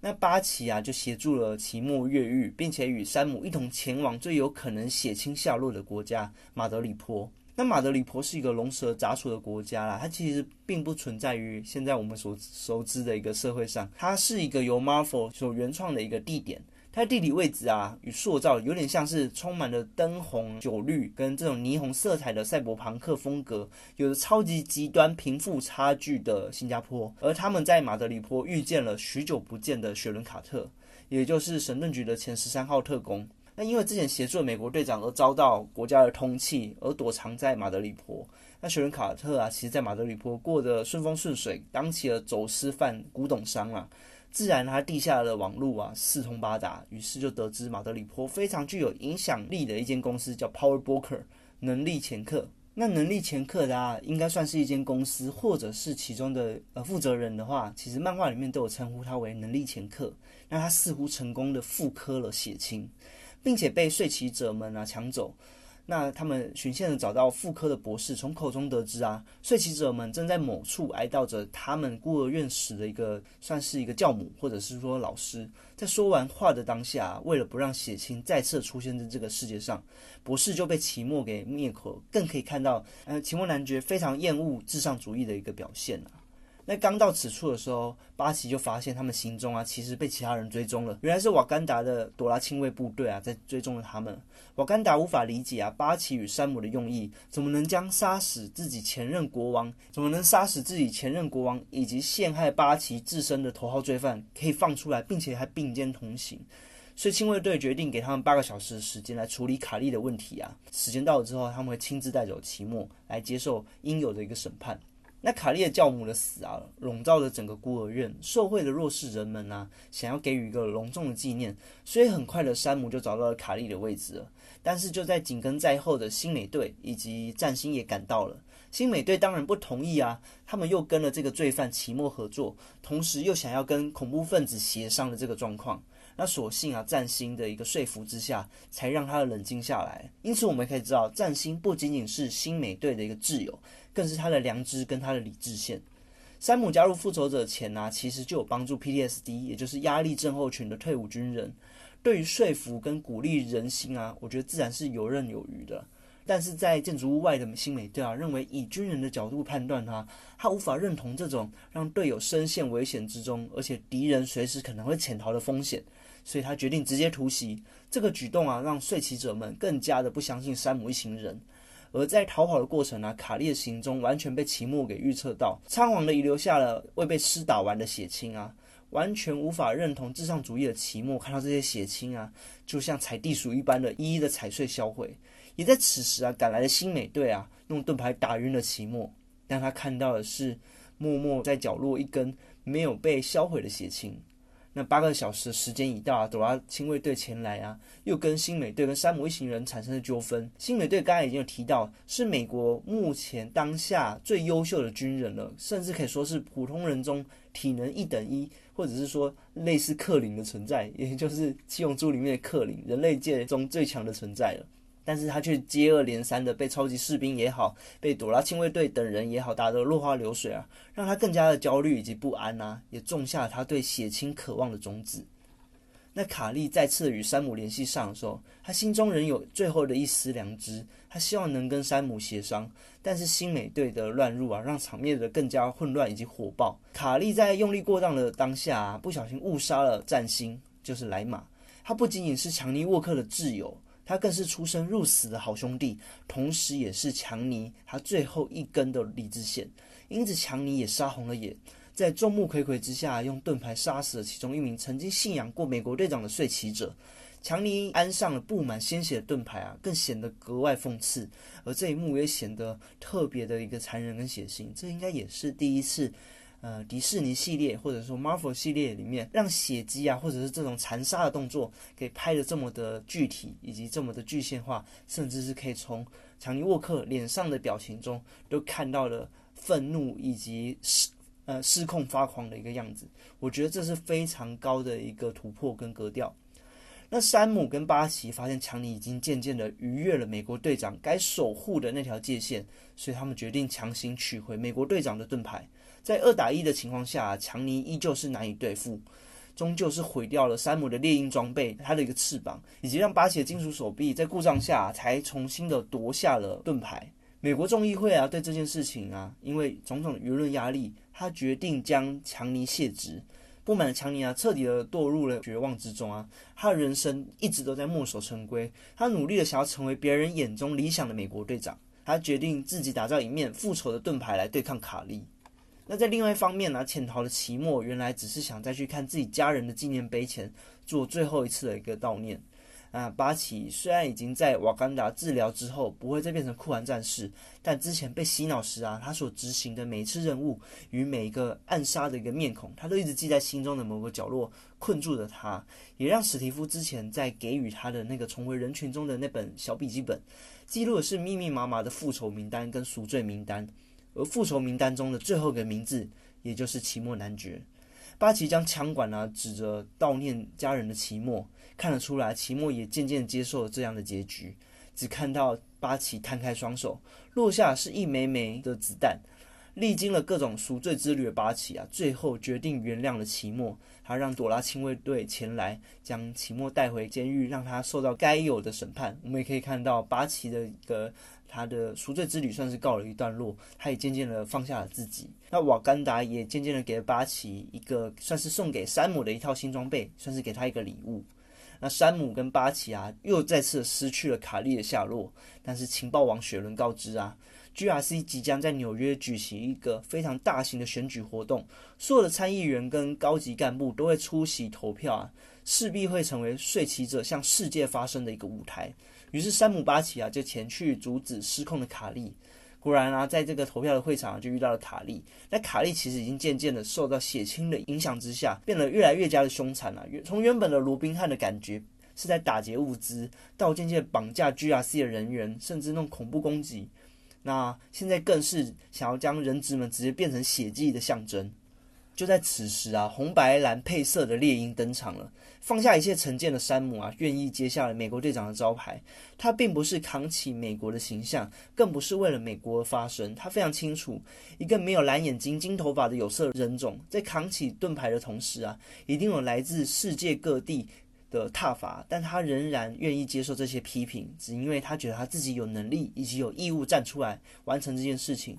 那巴奇啊就协助了奇莫越狱，并且与山姆一同前往最有可能血清下落的国家马德里坡。那马德里坡是一个龙蛇杂处的国家啦，它其实并不存在于现在我们所熟知的一个社会上。它是一个由 Marvel 所原创的一个地点，它的地理位置啊与塑造有点像是充满了灯红酒绿跟这种霓虹色彩的赛博朋克风格，有着超级极端贫富差距的新加坡。而他们在马德里坡遇见了许久不见的雪伦卡特，也就是神盾局的前十三号特工。那因为之前协助美国队长而遭到国家的通缉，而躲藏在马德里坡。那雪伦卡特啊，其实在马德里坡过得顺风顺水，当起了走私犯、古董商啊，自然他地下的网络啊四通八达，于是就得知马德里坡非常具有影响力的一间公司叫 Power Broker 能力掮客。那能力掮客的啊，应该算是一间公司，或者是其中的呃负责人的话，其实漫画里面都有称呼他为能力掮客。那他似乎成功的复刻了血清。并且被睡骑者们啊抢走。那他们循线的找到妇科的博士，从口中得知啊，睡骑者们正在某处哀悼着他们孤儿院死的一个，算是一个教母或者是说老师。在说完话的当下，为了不让血清再次出现在这个世界上，博士就被奇莫给灭口。更可以看到，呃，奇莫男爵非常厌恶至上主义的一个表现啊。那刚到此处的时候，巴奇就发现他们行踪啊，其实被其他人追踪了。原来是瓦干达的朵拉亲卫部队啊，在追踪着他们。瓦干达无法理解啊，巴奇与山姆的用意，怎么能将杀死自己前任国王，怎么能杀死自己前任国王以及陷害巴奇自身的头号罪犯可以放出来，并且还并肩同行？所以亲卫队决定给他们八个小时的时间来处理卡利的问题啊。时间到了之后，他们会亲自带走奇莫来接受应有的一个审判。那卡利的教母的死啊，笼罩着整个孤儿院，受贿的弱势人们啊，想要给予一个隆重的纪念，所以很快的山姆就找到了卡利的位置了。但是就在紧跟在后的新美队以及战星也赶到了，新美队当然不同意啊，他们又跟了这个罪犯齐墨合作，同时又想要跟恐怖分子协商的这个状况。那所幸啊，战星的一个说服之下，才让他冷静下来。因此我们可以知道，战星不仅仅是新美队的一个挚友。更是他的良知跟他的理智线。山姆加入复仇者前呢，其实就有帮助 PTSD，也就是压力症候群的退伍军人。对于说服跟鼓励人心啊，我觉得自然是游刃有余的。但是在建筑物外的新美队啊，认为以军人的角度判断他，他无法认同这种让队友深陷危险之中，而且敌人随时可能会潜逃的风险，所以他决定直接突袭。这个举动啊，让睡骑者们更加的不相信山姆一行人。而在逃跑的过程呢，卡利的行踪完全被奇莫给预测到，仓皇的遗留下了未被施打完的血清啊，完全无法认同至上主义的奇莫看到这些血清啊，就像踩地鼠一般的一一的踩碎销毁。也在此时啊，赶来的新美队啊，用盾牌打晕了奇莫，但他看到的是默默在角落一根没有被销毁的血清。那八个小时的时间已到啊，朵拉亲卫队前来啊，又跟新美队跟山姆一行人产生了纠纷。新美队刚才已经有提到，是美国目前当下最优秀的军人了，甚至可以说是普通人中体能一等一，或者是说类似克林的存在，也就是七龙珠里面的克林，人类界中最强的存在了。但是他却接二连三的被超级士兵也好，被朵拉亲卫队等人也好打得落花流水啊，让他更加的焦虑以及不安呐，也种下了他对血亲渴望的种子。那卡利再次与山姆联系上的时候，他心中仍有最后的一丝良知，他希望能跟山姆协商。但是新美队的乱入啊，让场面的更加混乱以及火爆。卡利在用力过当的当下，不小心误杀了战星，就是莱马。他不仅仅是强尼沃克的挚友。他更是出生入死的好兄弟，同时也是强尼他最后一根的理智线，因此强尼也杀红了眼，在众目睽睽之下用盾牌杀死了其中一名曾经信仰过美国队长的睡骑者。强尼安上了布满鲜血的盾牌啊，更显得格外讽刺。而这一幕也显得特别的一个残忍跟血腥。这应该也是第一次，呃，迪士尼系列或者说 Marvel 系列里面让血迹啊，或者是这种残杀的动作给拍的这么的具体，以及这么的具象化，甚至是可以从强尼沃克脸上的表情中都看到了愤怒以及失呃失控发狂的一个样子。我觉得这是非常高的一个突破跟格调。那山姆跟巴奇发现强尼已经渐渐的逾越了美国队长该守护的那条界限，所以他们决定强行取回美国队长的盾牌。在二打一的情况下，强尼依旧是难以对付，终究是毁掉了山姆的猎鹰装备，他的一个翅膀，以及让巴奇的金属手臂在故障下才重新的夺下了盾牌。美国众议会啊，对这件事情啊，因为种种舆论压力，他决定将强尼卸职。不满的强尼啊，彻底的堕入了绝望之中啊！他的人生一直都在墨守成规，他努力的想要成为别人眼中理想的美国队长。他决定自己打造一面复仇的盾牌来对抗卡利。那在另外一方面呢，潜逃的奇莫原来只是想再去看自己家人的纪念碑前做最后一次的一个悼念。啊，巴奇虽然已经在瓦干达治疗之后不会再变成酷寒战士，但之前被洗脑时啊，他所执行的每一次任务与每一个暗杀的一个面孔，他都一直记在心中的某个角落，困住了他，也让史蒂夫之前在给予他的那个重回人群中的那本小笔记本，记录的是密密麻麻的复仇名单跟赎罪名单，而复仇名单中的最后一个名字，也就是奇莫男爵。巴奇将枪管呢指着悼念家人的奇莫。看得出来，齐莫也渐渐接受了这样的结局。只看到巴奇摊开双手，落下是一枚枚的子弹。历经了各种赎罪之旅的巴奇啊，最后决定原谅了齐莫。他让朵拉亲卫队前来将齐莫带回监狱，让他受到该有的审判。我们也可以看到，巴奇的一个他的赎罪之旅算是告了一段落。他也渐渐的放下了自己。那瓦干达也渐渐的给了巴奇一个算是送给山姆的一套新装备，算是给他一个礼物。那山姆跟巴奇啊，又再次失去了卡利的下落。但是情报王雪伦告知啊，GRC 即将在纽约举行一个非常大型的选举活动，所有的参议员跟高级干部都会出席投票啊，势必会成为睡骑者向世界发声的一个舞台。于是山姆巴奇啊，就前去阻止失控的卡利。果然啊，在这个投票的会场就遇到了卡利。那卡利其实已经渐渐的受到血清的影响之下，变得越来越加的凶残了。从原本的罗宾汉的感觉是在打劫物资，到渐渐绑架 GRC 的人员，甚至那种恐怖攻击。那现在更是想要将人质们直接变成血迹的象征。就在此时啊，红白蓝配色的猎鹰登场了。放下一切成见的山姆啊，愿意接下了美国队长的招牌。他并不是扛起美国的形象，更不是为了美国而发声。他非常清楚，一个没有蓝眼睛、金头发的有色人种，在扛起盾牌的同时啊，一定有来自世界各地的挞伐。但他仍然愿意接受这些批评，只因为他觉得他自己有能力以及有义务站出来完成这件事情。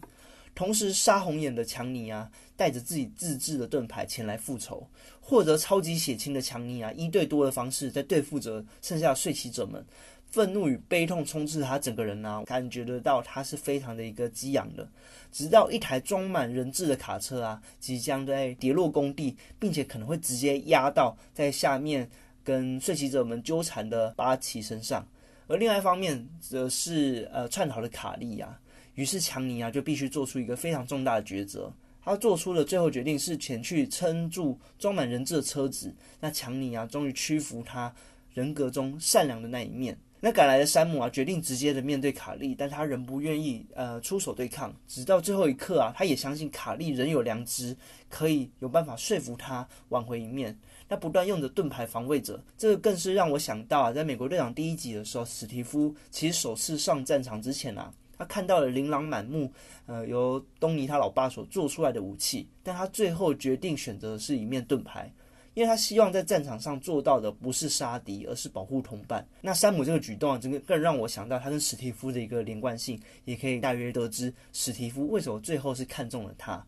同时，杀红眼的强尼啊，带着自己自制的盾牌前来复仇，获得超级血清的强尼啊，一对多的方式在对付着剩下的睡骑者们，愤怒与悲痛充斥他整个人啊，感觉得到他是非常的一个激昂的。直到一台装满人质的卡车啊，即将在跌落工地，并且可能会直接压到在下面跟睡骑者们纠缠的巴奇身上，而另外一方面则是呃串逃的卡利啊。于是强尼啊就必须做出一个非常重大的抉择。他做出的最后决定是前去撑住装满人质的车子。那强尼啊终于屈服他人格中善良的那一面。那赶来的山姆啊决定直接的面对卡利，但他仍不愿意呃出手对抗。直到最后一刻啊，他也相信卡利仍有良知，可以有办法说服他挽回一面。那不断用着盾牌防卫着，这个更是让我想到啊，在美国队长第一集的时候，史蒂夫其实首次上战场之前啊。他看到了琳琅满目，呃，由东尼他老爸所做出来的武器，但他最后决定选择的是一面盾牌，因为他希望在战场上做到的不是杀敌，而是保护同伴。那山姆这个举动啊，这个更让我想到他跟史蒂夫的一个连贯性，也可以大约得知史蒂夫为什么最后是看中了他。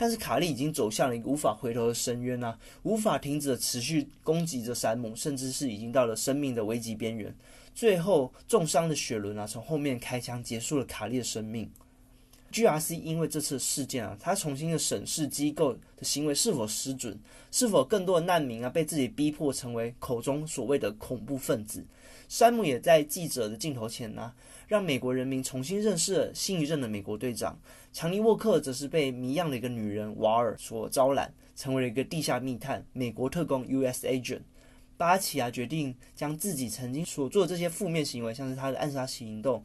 但是卡利已经走向了一个无法回头的深渊啊，无法停止的持续攻击着山姆，甚至是已经到了生命的危急边缘。最后重伤的雪伦啊，从后面开枪结束了卡利的生命。GRC 因为这次事件啊，他重新的审视机构的行为是否失准，是否更多的难民啊被自己逼迫成为口中所谓的恐怖分子。山姆也在记者的镜头前呢，让美国人民重新认识了新一任的美国队长。强尼沃克则是被谜样的一个女人瓦尔所招揽，成为了一个地下密探，美国特工 U.S. Agent。巴奇啊决定将自己曾经所做的这些负面行为，像是他的暗杀行动。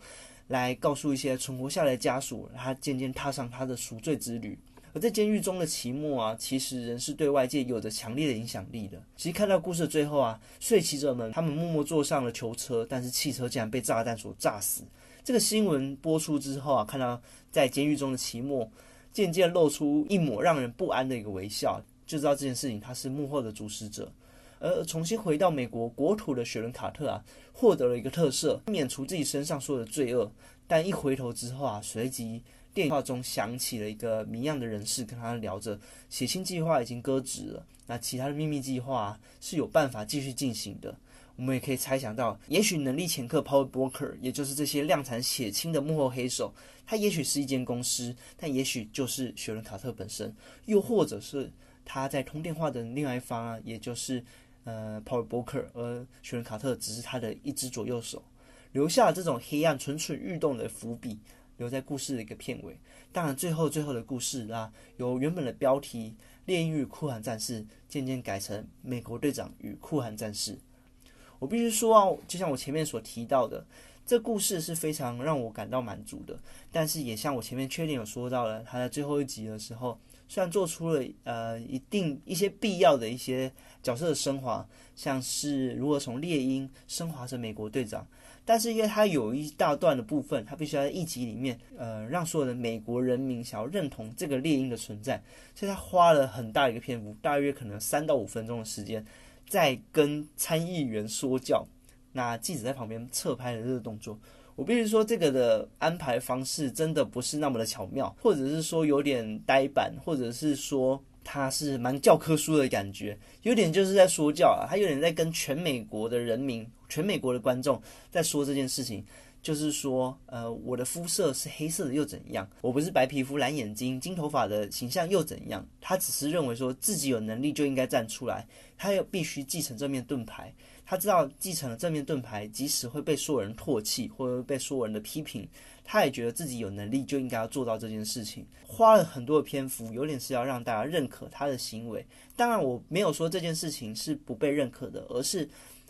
来告诉一些存活下来的家属，他渐渐踏上他的赎罪之旅。而在监狱中的齐末啊，其实仍是对外界有着强烈的影响力的。其实看到故事的最后啊，睡骑者们他们默默坐上了囚车，但是汽车竟然被炸弹所炸死。这个新闻播出之后啊，看到在监狱中的齐末渐渐露出一抹让人不安的一个微笑，就知道这件事情他是幕后的主使者。而重新回到美国国土的雪伦卡特啊，获得了一个特赦，免除自己身上所有的罪恶。但一回头之后啊，随即电话中响起了一个谜样的人士跟他聊着，血清计划已经搁置了，那其他的秘密计划是有办法继续进行的。我们也可以猜想到，也许能力掮客 Power Broker，也就是这些量产血清的幕后黑手，他也许是一间公司，但也许就是雪伦卡特本身，又或者是他在通电话的另外一方啊，也就是。呃，Power Broker，而雪伦卡特只是他的一只左右手，留下这种黑暗蠢蠢欲动的伏笔，留在故事的一个片尾。当然，最后最后的故事啊，由原本的标题《炼狱酷寒战士》渐渐改成《美国队长与酷寒战士》。我必须说啊，就像我前面所提到的，这故事是非常让我感到满足的。但是也像我前面确定有说到了，他在最后一集的时候。虽然做出了呃一定一些必要的一些角色的升华，像是如何从猎鹰升华成美国队长，但是因为他有一大段的部分，他必须要在一集里面呃让所有的美国人民想要认同这个猎鹰的存在，所以他花了很大一个篇幅，大约可能三到五分钟的时间，在跟参议员说教，那记者在旁边侧拍的这个动作。我必须说，这个的安排方式真的不是那么的巧妙，或者是说有点呆板，或者是说他是蛮教科书的感觉，有点就是在说教啊，他有点在跟全美国的人民、全美国的观众在说这件事情，就是说，呃，我的肤色是黑色的又怎样？我不是白皮肤、蓝眼睛、金头发的形象又怎样？他只是认为说自己有能力就应该站出来，他要必须继承这面盾牌。他知道继承了正面盾牌，即使会被所有人唾弃或者被所有人的批评，他也觉得自己有能力就应该要做到这件事情。花了很多的篇幅，有点是要让大家认可他的行为。当然，我没有说这件事情是不被认可的，而是，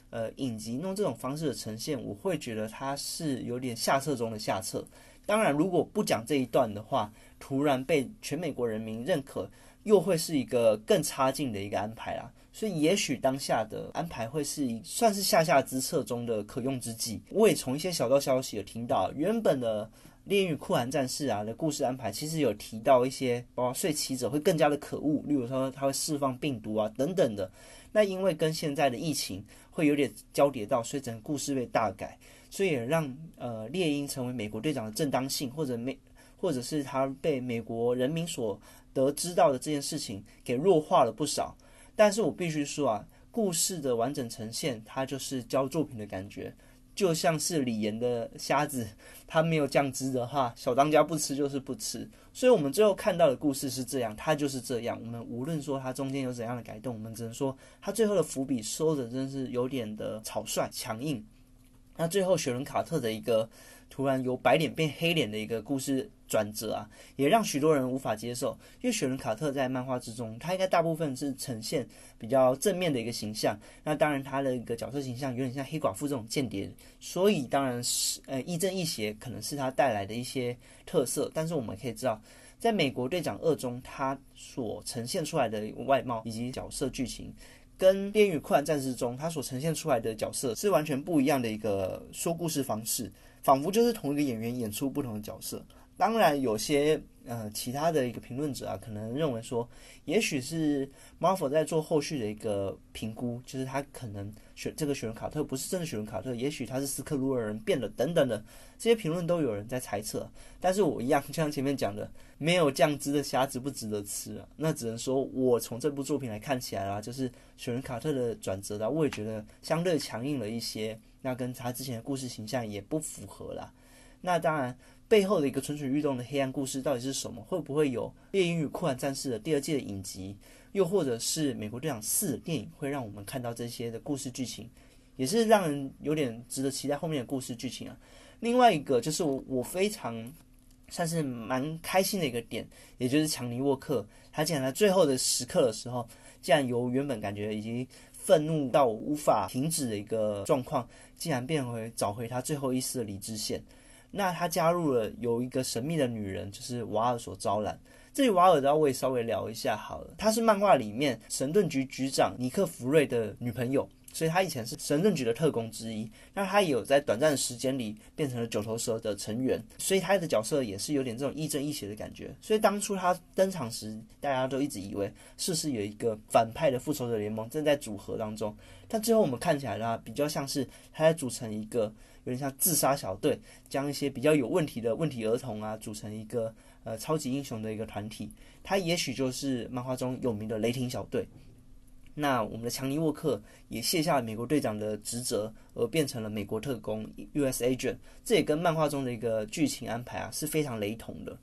呃，影集用这种方式的呈现，我会觉得他是有点下策中的下策。当然，如果不讲这一段的话，突然被全美国人民认可，又会是一个更差劲的一个安排啦。所以，也许当下的安排会是一算是下下之策中的可用之计。我也从一些小道消息有听到，原本的《猎鹰与酷寒战士》啊的故事安排，其实有提到一些，包括睡骑者会更加的可恶，例如说他会释放病毒啊等等的。那因为跟现在的疫情会有点交叠到，所以整个故事被大改，所以也让呃猎鹰成为美国队长的正当性，或者美，或者是他被美国人民所得知到的这件事情给弱化了不少。但是我必须说啊，故事的完整呈现，它就是教作品的感觉，就像是李岩的虾子，它没有酱汁的话，小当家不吃就是不吃。所以，我们最后看到的故事是这样，它就是这样。我们无论说它中间有怎样的改动，我们只能说它最后的伏笔收的真是有点的草率、强硬。那最后，雪伦卡特的一个。突然由白脸变黑脸的一个故事转折啊，也让许多人无法接受。因为雪伦卡特在漫画之中，他应该大部分是呈现比较正面的一个形象。那当然，他的一个角色形象有点像黑寡妇这种间谍，所以当然是呃亦正亦邪，可能是他带来的一些特色。但是我们可以知道，在美国队长二中，他所呈现出来的外貌以及角色剧情，跟《电与酷寒战士》中他所呈现出来的角色是完全不一样的一个说故事方式。仿佛就是同一个演员演出不同的角色。当然，有些呃其他的一个评论者啊，可能认为说，也许是 Marvel 在做后续的一个评估，就是他可能选这个雪人卡特不是真的雪人卡特，也许他是斯克鲁尔人变了等等的这些评论都有人在猜测。但是我一样，就像前面讲的，没有酱汁的虾值不值得吃啊。那只能说我从这部作品来看起来啊，就是雪人卡特的转折啊，我也觉得相对强硬了一些。那跟他之前的故事形象也不符合啦。那当然，背后的一个蠢蠢欲动的黑暗故事到底是什么？会不会有《猎鹰与酷寒战士》的第二季的影集？又或者是《美国队长四》电影会让我们看到这些的故事剧情，也是让人有点值得期待后面的故事剧情啊。另外一个就是我我非常算是蛮开心的一个点，也就是强尼沃克，他竟然在最后的时刻的时候，竟然由原本感觉已经愤怒到无法停止的一个状况，竟然变回找回他最后一丝的理智线。那他加入了有一个神秘的女人，就是瓦尔所招揽。这里瓦尔的我也稍微聊一下好了。她是漫画里面神盾局局长尼克弗瑞的女朋友，所以他以前是神盾局的特工之一。那他也有在短暂的时间里变成了九头蛇的成员，所以他的角色也是有点这种亦正亦邪的感觉。所以当初他登场时，大家都一直以为是是有一个反派的复仇者联盟正在组合当中。但最后我们看起来呢，比较像是他在组成一个有点像自杀小队，将一些比较有问题的问题儿童啊组成一个。呃，超级英雄的一个团体，他也许就是漫画中有名的雷霆小队。那我们的强尼沃克也卸下了美国队长的职责，而变成了美国特工 U.S. Agent。这也跟漫画中的一个剧情安排啊是非常雷同的。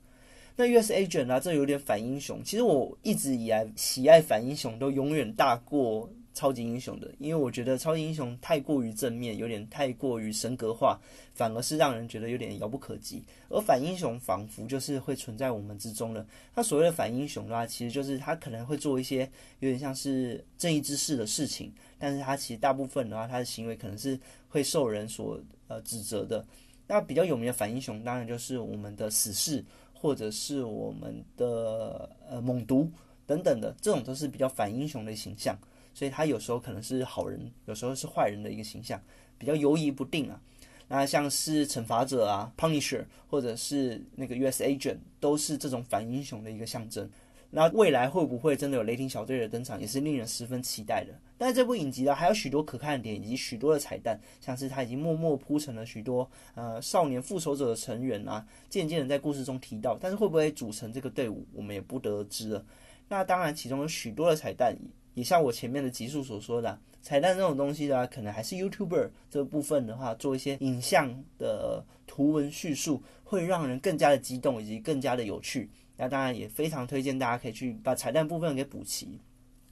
那 U.S. Agent 啊，这有点反英雄。其实我一直以来喜爱反英雄，都永远大过。超级英雄的，因为我觉得超级英雄太过于正面，有点太过于神格化，反而是让人觉得有点遥不可及。而反英雄仿佛就是会存在我们之中了。那所谓的反英雄的话，其实就是他可能会做一些有点像是正义之士的事情，但是他其实大部分的话，他的行为可能是会受人所呃指责的。那比较有名的反英雄，当然就是我们的死侍，或者是我们的呃猛毒等等的，这种都是比较反英雄的形象。所以他有时候可能是好人，有时候是坏人的一个形象，比较犹疑不定啊。那像是惩罚者啊，Punisher，或者是那个 U.S. Agent，都是这种反英雄的一个象征。那未来会不会真的有雷霆小队的登场，也是令人十分期待的。但这部影集呢，还有许多可看的点，以及许多的彩蛋，像是他已经默默铺成了许多呃少年复仇者的成员啊，渐渐的在故事中提到，但是会不会组成这个队伍，我们也不得知了。那当然，其中有许多的彩蛋。也像我前面的集数所说的，彩蛋这种东西的话，可能还是 YouTuber 这部分的话，做一些影像的图文叙述，会让人更加的激动，以及更加的有趣。那当然也非常推荐大家可以去把彩蛋部分给补齐。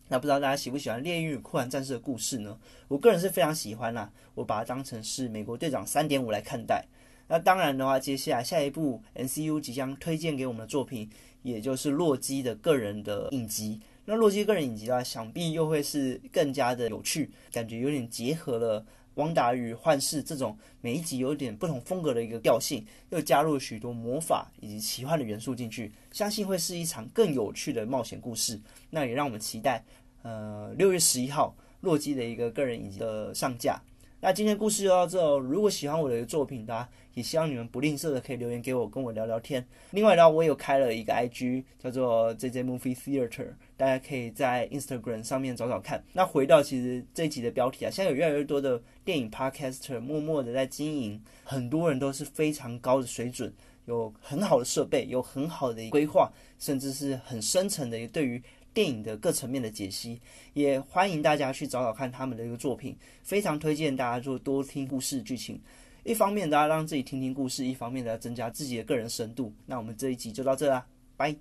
那不知道大家喜不喜欢《猎鹰与酷寒战士》的故事呢？我个人是非常喜欢啦，我把它当成是美国队长三点五来看待。那当然的话，接下来下一部 NCU 即将推荐给我们的作品，也就是洛基的个人的影集。那洛基个人影集啊，想必又会是更加的有趣，感觉有点结合了汪达与幻视这种每一集有点不同风格的一个调性，又加入了许多魔法以及奇幻的元素进去，相信会是一场更有趣的冒险故事。那也让我们期待，呃，六月十一号洛基的一个个人影集的上架。那今天故事就到这哦。如果喜欢我的作品的，也希望你们不吝啬的可以留言给我，跟我聊聊天。另外呢，我有开了一个 IG，叫做 JJ Movie Theater，大家可以在 Instagram 上面找找看。那回到其实这一集的标题啊，现在有越来越多的电影 Podcaster 默默的在经营，很多人都是非常高的水准，有很好的设备，有很好的规划，甚至是很深层的对于。电影的各层面的解析，也欢迎大家去找找看他们的一个作品，非常推荐大家就多听故事剧情。一方面大家让自己听听故事，一方面大家增加自己的个人深度。那我们这一集就到这啦，拜。